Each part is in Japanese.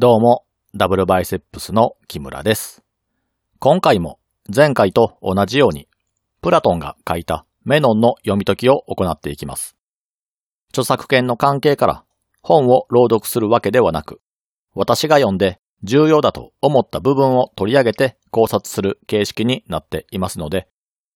どうも、ダブルバイセップスの木村です。今回も前回と同じように、プラトンが書いたメノンの読み解きを行っていきます。著作権の関係から本を朗読するわけではなく、私が読んで重要だと思った部分を取り上げて考察する形式になっていますので、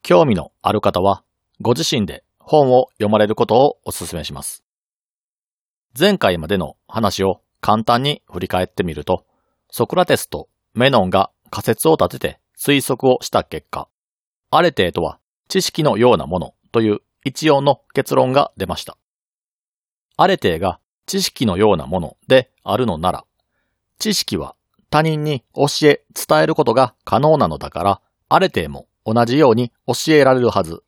興味のある方はご自身で本を読まれることをお勧めします。前回までの話を簡単に振り返ってみると、ソクラテスとメノンが仮説を立てて推測をした結果、アレテーとは知識のようなものという一応の結論が出ました。アレテーが知識のようなものであるのなら、知識は他人に教え伝えることが可能なのだから、アレテーも同じように教えられるはず。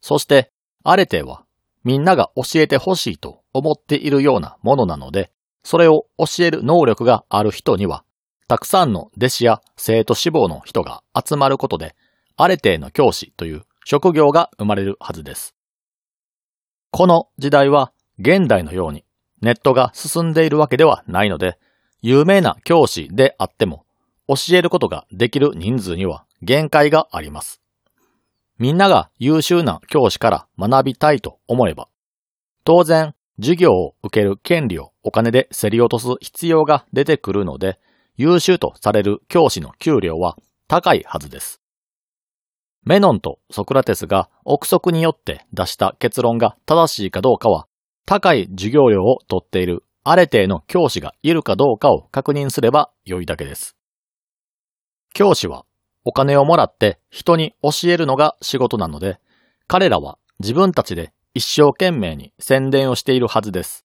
そして、アレテーはみんなが教えてほしいと思っているようなものなので、それを教える能力がある人には、たくさんの弟子や生徒志望の人が集まることで、アレテーの教師という職業が生まれるはずです。この時代は現代のようにネットが進んでいるわけではないので、有名な教師であっても、教えることができる人数には限界があります。みんなが優秀な教師から学びたいと思えば、当然、授業を受ける権利をお金で競り落とす必要が出てくるので、優秀とされる教師の給料は高いはずです。メノンとソクラテスが憶測によって出した結論が正しいかどうかは、高い授業料を取っているアレテの教師がいるかどうかを確認すれば良いだけです。教師はお金をもらって人に教えるのが仕事なので、彼らは自分たちで一生懸命に宣伝をしているはずです。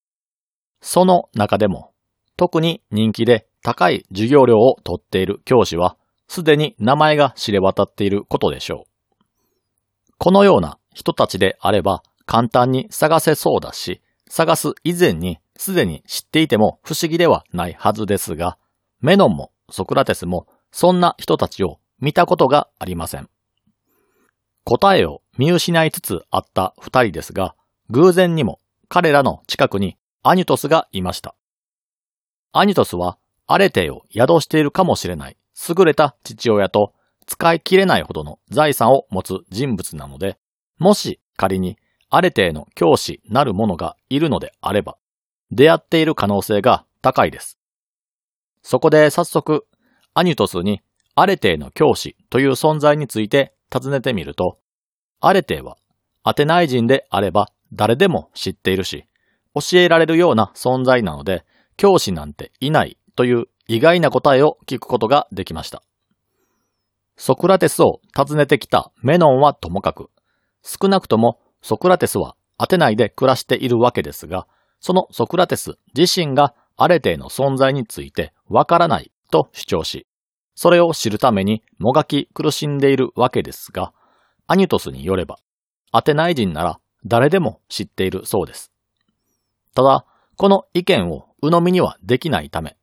その中でも、特に人気で高い授業料を取っている教師は、すでに名前が知れ渡っていることでしょう。このような人たちであれば簡単に探せそうだし、探す以前にすでに知っていても不思議ではないはずですが、メノンもソクラテスもそんな人たちを見たことがありません。答えを見失いつつあった二人ですが、偶然にも彼らの近くにアニュトスがいました。アニュトスはアレテを宿しているかもしれない優れた父親と使い切れないほどの財産を持つ人物なので、もし仮にアレテの教師なる者がいるのであれば、出会っている可能性が高いです。そこで早速、アニュトスにアレテの教師という存在について尋ねてみると、アレテーはアテナイ人であれば誰でも知っているし、教えられるような存在なので、教師なんていないという意外な答えを聞くことができました。ソクラテスを訪ねてきたメノンはともかく、少なくともソクラテスはアテナイで暮らしているわけですが、そのソクラテス自身がアレテーの存在についてわからないと主張し、それを知るためにもがき苦しんでいるわけですが、アニュトスによれば、アテナイ人なら誰でも知っているそうです。ただ、この意見を鵜呑みにはできないため、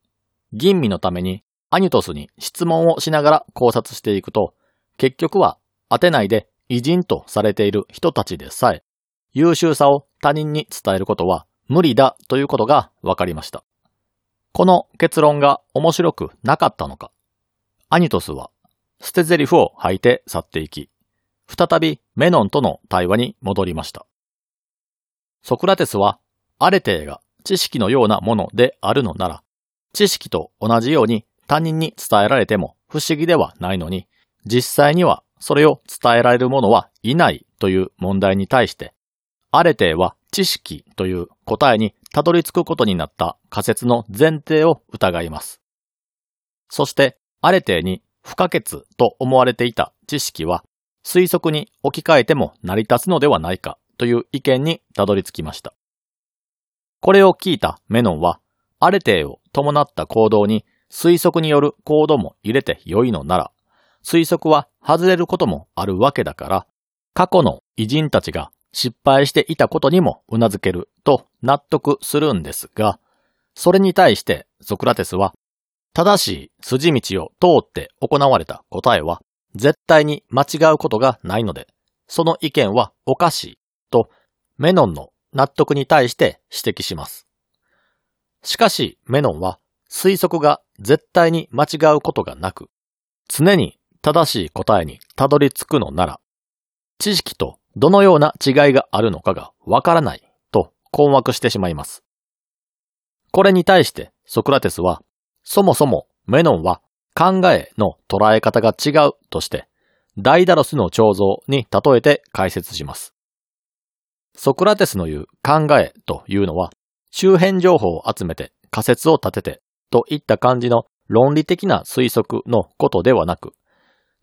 吟味のためにアニュトスに質問をしながら考察していくと、結局はアテナイで偉人とされている人たちでさえ、優秀さを他人に伝えることは無理だということが分かりました。この結論が面白くなかったのか、アニトスは捨て台詞を吐いて去っていき、再びメノンとの対話に戻りました。ソクラテスはアレテーが知識のようなものであるのなら、知識と同じように他人に伝えられても不思議ではないのに、実際にはそれを伝えられる者はいないという問題に対して、アレテーは知識という答えにたどり着くことになった仮説の前提を疑います。そして、アレテーに不可欠と思われていた知識は推測に置き換えても成り立つのではないかという意見にたどり着きました。これを聞いたメノンは、アレテーを伴った行動に推測による行動も入れて良いのなら、推測は外れることもあるわけだから、過去の偉人たちが失敗していたことにも頷けると納得するんですが、それに対してソクラテスは、正しい筋道を通って行われた答えは、絶対に間違うことがないので、その意見はおかしいとメノンの納得に対して指摘します。しかしメノンは推測が絶対に間違うことがなく、常に正しい答えにたどり着くのなら、知識とどのような違いがあるのかがわからないと困惑してしまいます。これに対してソクラテスは、そもそもメノンは考えの捉え方が違うとして、ダイダロスの彫像に例えて解説します。ソクラテスの言う考えというのは、周辺情報を集めて仮説を立ててといった感じの論理的な推測のことではなく、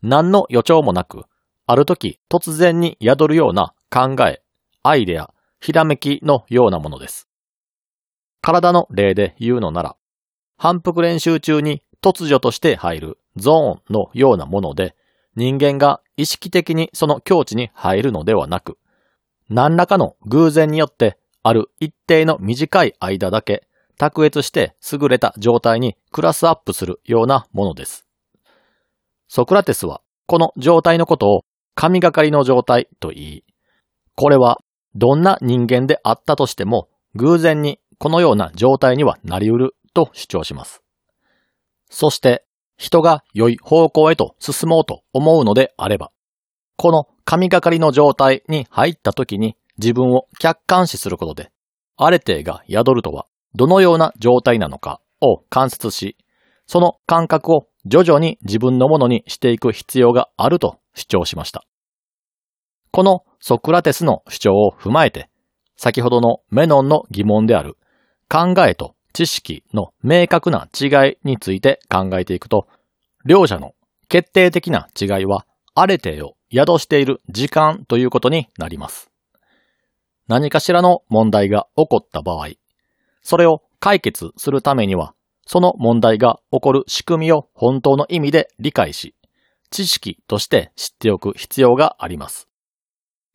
何の予兆もなく、ある時突然に宿るような考え、アイデア、ひらめきのようなものです。体の例で言うのなら、反復練習中に突如として入るゾーンのようなもので、人間が意識的にその境地に入るのではなく、何らかの偶然によってある一定の短い間だけ卓越して優れた状態にクラスアップするようなものです。ソクラテスはこの状態のことを神がかりの状態と言い、これはどんな人間であったとしても偶然にこのような状態にはなり得ると主張します。そして人が良い方向へと進もうと思うのであれば、この神がかりの状態に入った時に自分を客観視することで、アレテが宿るとはどのような状態なのかを観察し、その感覚を徐々に自分のものにしていく必要があると主張しました。このソクラテスの主張を踏まえて、先ほどのメノンの疑問である考えと知識の明確な違いについて考えていくと、両者の決定的な違いは、あれてを宿している時間ということになります。何かしらの問題が起こった場合、それを解決するためには、その問題が起こる仕組みを本当の意味で理解し、知識として知っておく必要があります。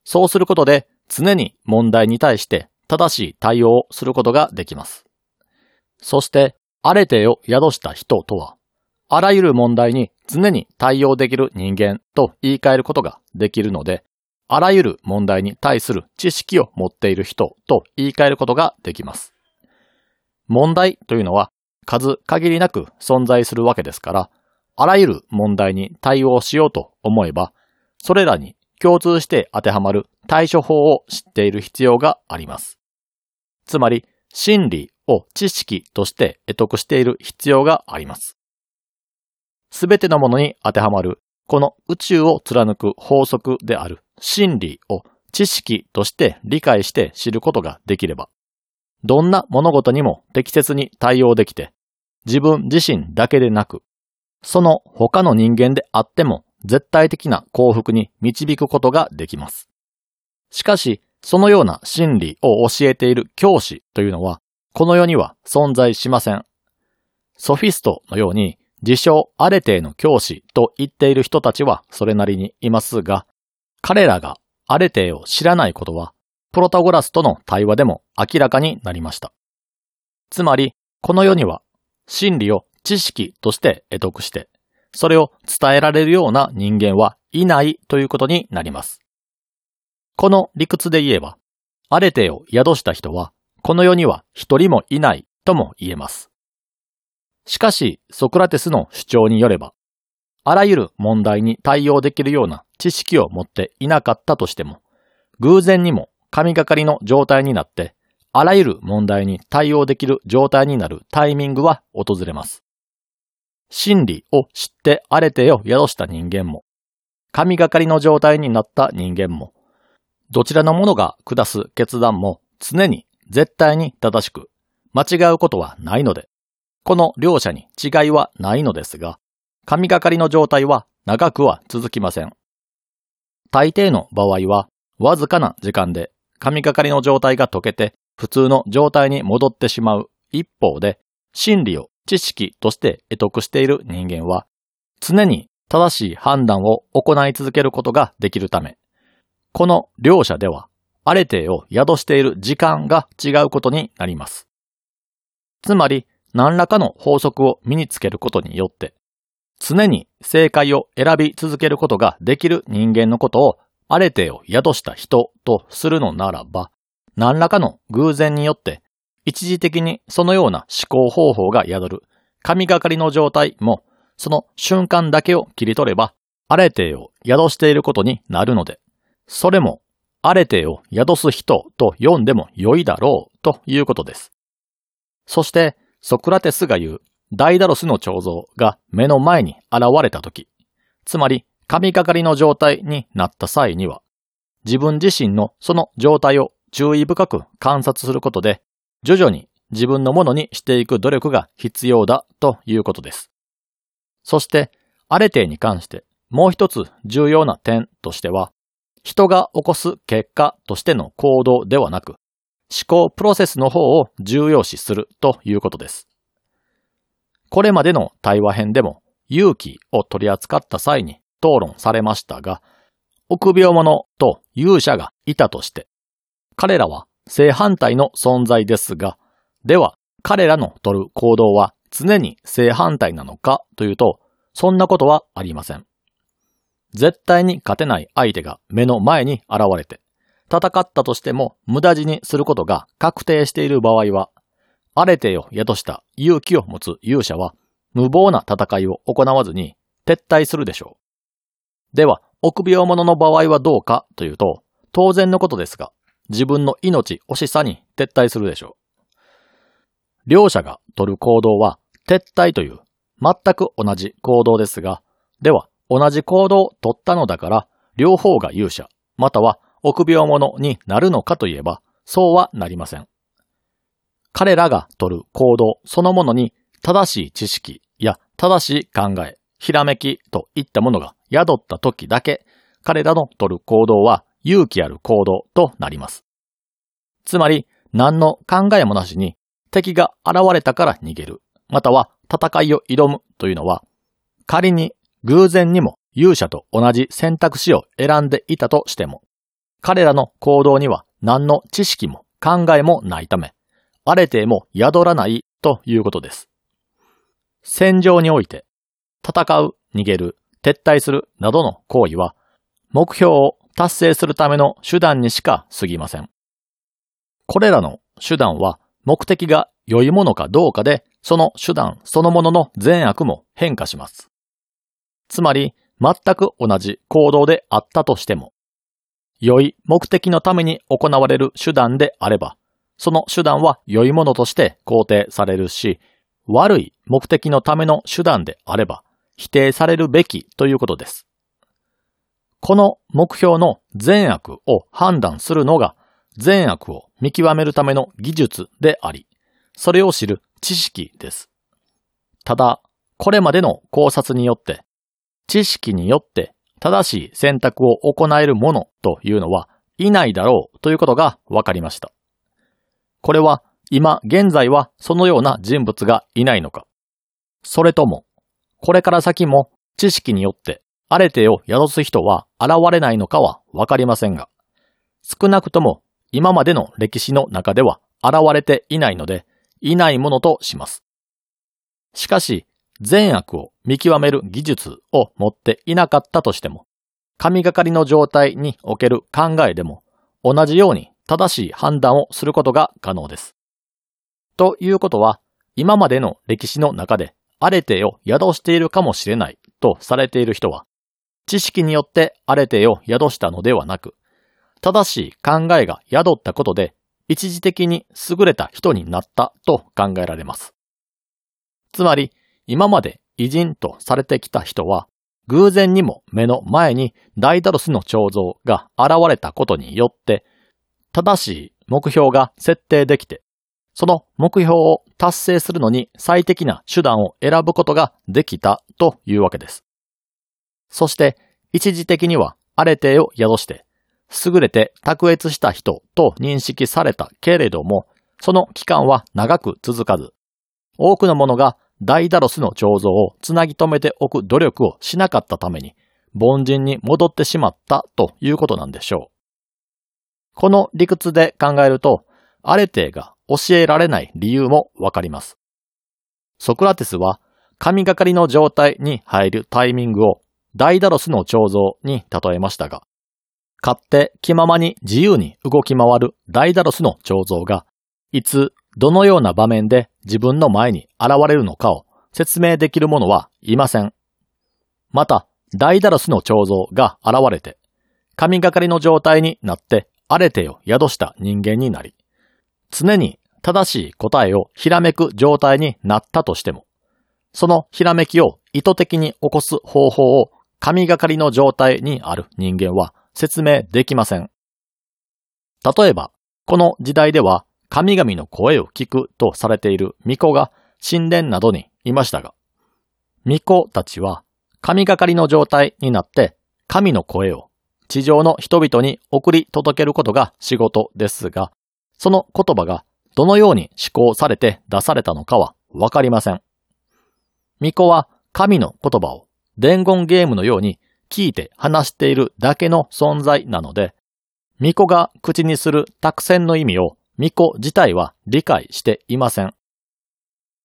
そうすることで常に問題に対して正しい対応をすることができます。そして、あれてを宿した人とは、あらゆる問題に常に対応できる人間と言い換えることができるので、あらゆる問題に対する知識を持っている人と言い換えることができます。問題というのは数限りなく存在するわけですから、あらゆる問題に対応しようと思えば、それらに共通して当てはまる対処法を知っている必要があります。つまり、真理を知識として得得している必要があります。すべてのものに当てはまる、この宇宙を貫く法則である真理を知識として理解して知ることができれば、どんな物事にも適切に対応できて、自分自身だけでなく、その他の人間であっても絶対的な幸福に導くことができます。しかし、そのような真理を教えている教師というのは、この世には存在しません。ソフィストのように、自称アレテーの教師と言っている人たちはそれなりにいますが、彼らがアレテーを知らないことは、プロタゴラスとの対話でも明らかになりました。つまり、この世には、真理を知識として得得して、それを伝えられるような人間はいないということになります。この理屈で言えば、アレテを宿した人は、この世には一人もいないとも言えます。しかし、ソクラテスの主張によれば、あらゆる問題に対応できるような知識を持っていなかったとしても、偶然にも神がかりの状態になって、あらゆる問題に対応できる状態になるタイミングは訪れます。真理を知ってあれてを宿した人間も、神がかりの状態になった人間も、どちらのものが下す決断も常に絶対に正しく、間違うことはないので、この両者に違いはないのですが、神がかりの状態は長くは続きません。大抵の場合は、わずかな時間で神がかりの状態が解けて普通の状態に戻ってしまう一方で、真理を知識として得得している人間は、常に正しい判断を行い続けることができるため、この両者では、あれてを宿している時間が違うことになります。つまり、何らかの法則を身につけることによって、常に正解を選び続けることができる人間のことを、あれてを宿した人とするのならば、何らかの偶然によって、一時的にそのような思考方法が宿る神がかりの状態も、その瞬間だけを切り取れば、アレテを宿していることになるので、それも、アレテを宿す人と読んでも良いだろうということです。そして、ソクラテスが言う、ダイダロスの彫像が目の前に現れたとき、つまり神がかりの状態になった際には、自分自身のその状態を注意深く観察することで、徐々に自分のものにしていく努力が必要だということです。そして、アレテに関してもう一つ重要な点としては、人が起こす結果としての行動ではなく、思考プロセスの方を重要視するということです。これまでの対話編でも勇気を取り扱った際に討論されましたが、臆病者と勇者がいたとして、彼らは正反対の存在ですが、では彼らの取る行動は常に正反対なのかというと、そんなことはありません。絶対に勝てない相手が目の前に現れて、戦ったとしても無駄死にすることが確定している場合は、アレテを宿した勇気を持つ勇者は、無謀な戦いを行わずに撤退するでしょう。では、臆病者の場合はどうかというと、当然のことですが、自分の命惜しさに撤退するでしょう。両者が取る行動は、撤退という全く同じ行動ですが、では、同じ行動を取ったのだから、両方が勇者、または臆病者になるのかといえば、そうはなりません。彼らが取る行動そのものに正しい知識や正しい考え、ひらめきといったものが宿った時だけ、彼らの取る行動は勇気ある行動となります。つまり、何の考えもなしに敵が現れたから逃げる、または戦いを挑むというのは、仮に偶然にも勇者と同じ選択肢を選んでいたとしても、彼らの行動には何の知識も考えもないため、あれても宿らないということです。戦場において、戦う、逃げる、撤退するなどの行為は、目標を達成するための手段にしか過ぎません。これらの手段は目的が良いものかどうかで、その手段そのものの善悪も変化します。つまり、全く同じ行動であったとしても、良い目的のために行われる手段であれば、その手段は良いものとして肯定されるし、悪い目的のための手段であれば、否定されるべきということです。この目標の善悪を判断するのが善悪を見極めるための技術であり、それを知る知識です。ただ、これまでの考察によって知識によって正しい選択を行えるものというのはいないだろうということが分かりました。これは今現在はそのような人物がいないのか、それともこれから先も知識によってあれてを宿す人は現れないのかは分かりませんが、少なくとも今までの歴史の中では現れていないので、いないものとします。しかし、善悪を見極める技術を持っていなかったとしても、神がかりの状態における考えでも同じように正しい判断をすることが可能です。ということは、今までの歴史の中でアレテを宿しているかもしれないとされている人は、知識によってアレテを宿したのではなく、正しい考えが宿ったことで一時的に優れた人になったと考えられます。つまり、今まで偉人とされてきた人は、偶然にも目の前にダイダロスの彫像が現れたことによって、正しい目標が設定できて、その目標を達成するのに最適な手段を選ぶことができたというわけです。そして、一時的にはアレテを宿して、優れて卓越した人と認識されたけれども、その期間は長く続かず、多くのものがダイダロスの彫像をつなぎ止めておく努力をしなかったために、凡人に戻ってしまったということなんでしょう。この理屈で考えると、アレテが教えられない理由もわかります。ソクラテスは神がかりの状態に入るタイミングをダイダロスの彫像に例えましたが、勝手気ままに自由に動き回るダイダロスの彫像が、いつどのような場面で自分の前に現れるのかを説明できる者はいません。また、ダイダロスの彫像が現れて、神がかりの状態になってアレテを宿した人間になり、常に正しい答えをひらめく状態になったとしても、そのひらめきを意図的に起こす方法を神がかりの状態にある人間は説明できません。例えば、この時代では神々の声を聞くとされている巫女が神殿などにいましたが、巫女たちは神がかりの状態になって神の声を地上の人々に送り届けることが仕事ですが、その言葉がどのように思考されて出されたのかはわかりません。巫女は神の言葉を伝言ゲームのように聞いて話しているだけの存在なので、巫女が口にする託戦の意味を巫女自体は理解していません。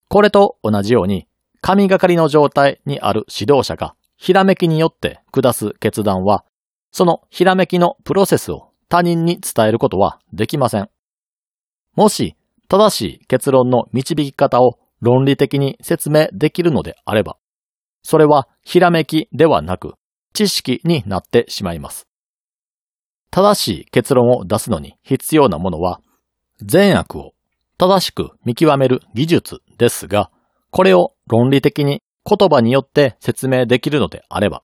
これと同じように、神がかりの状態にある指導者がひらめきによって下す決断は、そのひらめきのプロセスを他人に伝えることはできません。もし、正しい結論の導き方を論理的に説明できるのであれば、それはひらめきではなく知識になってしまいます。正しい結論を出すのに必要なものは、善悪を正しく見極める技術ですが、これを論理的に言葉によって説明できるのであれば、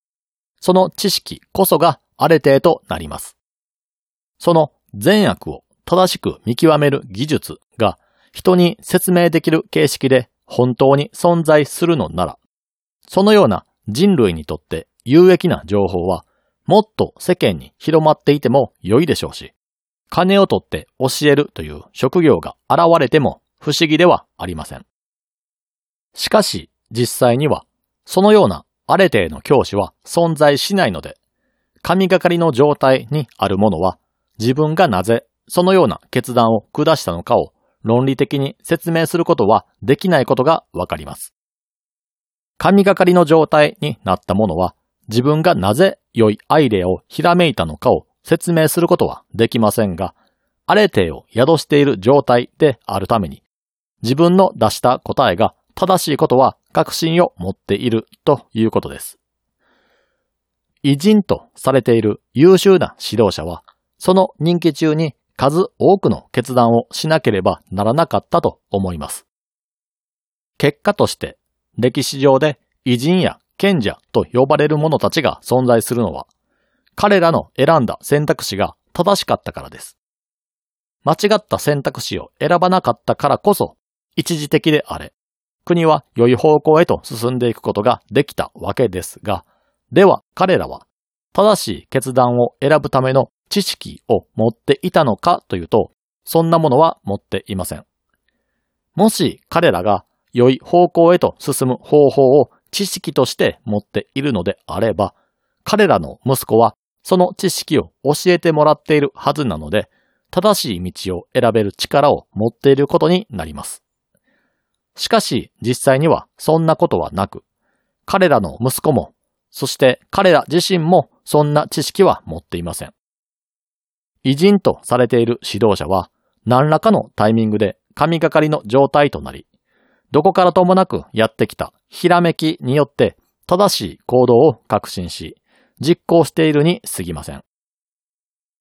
その知識こそがあれ程となります。その善悪を正しく見極める技術が人に説明できる形式で本当に存在するのなら、そのような人類にとって有益な情報はもっと世間に広まっていても良いでしょうし、金を取って教えるという職業が現れても不思議ではありません。しかし実際にはそのようなあれての教師は存在しないので、神がかりの状態にあるものは自分がなぜそのような決断を下したのかを論理的に説明することはできないことがわかります。神がかりの状態になったものは自分がなぜ良いアイデアをひらめいたのかを説明することはできませんが、あれてを宿している状態であるために、自分の出した答えが正しいことは確信を持っているということです。偉人とされている優秀な指導者は、その任期中に数多くの決断をしなければならなかったと思います。結果として、歴史上で偉人や賢者と呼ばれる者たちが存在するのは、彼らの選んだ選択肢が正しかったからです。間違った選択肢を選ばなかったからこそ、一時的であれ、国は良い方向へと進んでいくことができたわけですが、では彼らは正しい決断を選ぶための知識を持っていたのかというと、そんなものは持っていません。もし彼らが良い方向へと進む方法を知識として持っているのであれば、彼らの息子はその知識を教えてもらっているはずなので、正しい道を選べる力を持っていることになります。しかし実際にはそんなことはなく、彼らの息子も、そして彼ら自身もそんな知識は持っていません。偉人とされている指導者は何らかのタイミングで神がかりの状態となり、どこからともなくやってきたひらめきによって正しい行動を確信し、実行しているに過ぎません。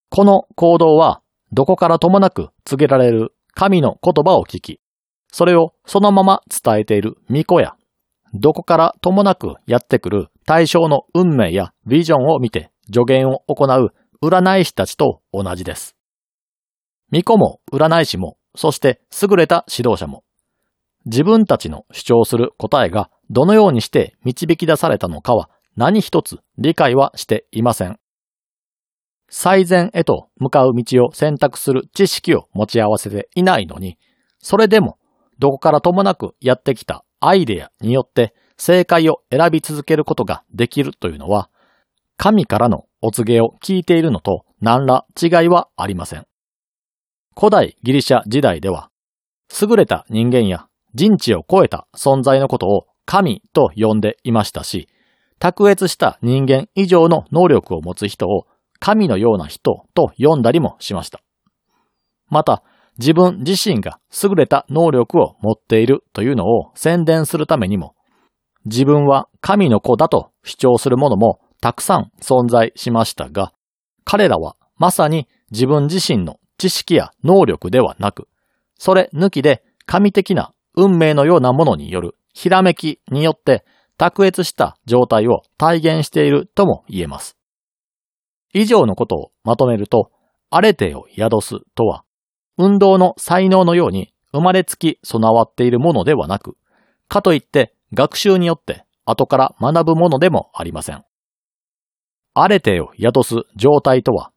この行動はどこからともなく告げられる神の言葉を聞き、それをそのまま伝えている巫女や、どこからともなくやってくる対象の運命やビジョンを見て助言を行う占い師たちと同じです。巫女も占い師も、そして優れた指導者も、自分たちの主張する答えがどのようにして導き出されたのかは何一つ理解はしていません。最善へと向かう道を選択する知識を持ち合わせていないのに、それでもどこからともなくやってきたアイデアによって正解を選び続けることができるというのは、神からのお告げを聞いているのと何ら違いはありません。古代ギリシャ時代では、優れた人間や人知を超えた存在のことを神と呼んでいましたし、卓越した人間以上の能力を持つ人を神のような人と呼んだりもしました。また、自分自身が優れた能力を持っているというのを宣伝するためにも、自分は神の子だと主張する者もたくさん存在しましたが、彼らはまさに自分自身の知識や能力ではなく、それ抜きで神的な運命のようなものによるひらめきによって卓越した状態を体現しているとも言えます。以上のことをまとめると、アレテを宿すとは、運動の才能のように生まれつき備わっているものではなく、かといって学習によって後から学ぶものでもありません。アレテを宿す状態とは、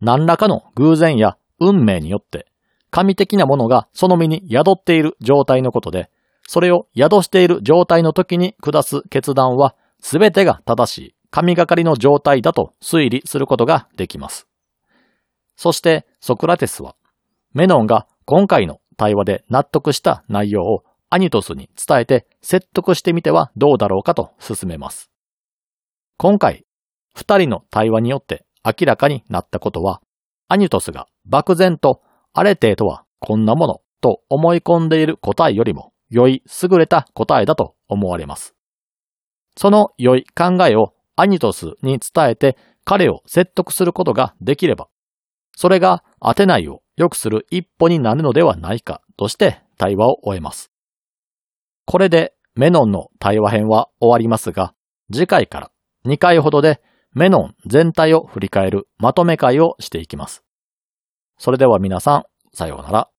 何らかの偶然や運命によって、神的なものがその身に宿っている状態のことで、それを宿している状態の時に下す決断は、すべてが正しい神がかりの状態だと推理することができます。そしてソクラテスは、メノンが今回の対話で納得した内容をアニトスに伝えて説得してみてはどうだろうかと進めます。今回、二人の対話によって明らかになったことは、アニトスが漠然とアレテーとはこんなものと思い込んでいる答えよりも良い優れた答えだと思われます。その良い考えをアニトスに伝えて彼を説得することができれば、それがアテナイを良くする一歩になるのではないかとして対話を終えます。これでメノンの対話編は終わりますが、次回から2回ほどでメノン全体を振り返るまとめ会をしていきます。それでは皆さん、さようなら。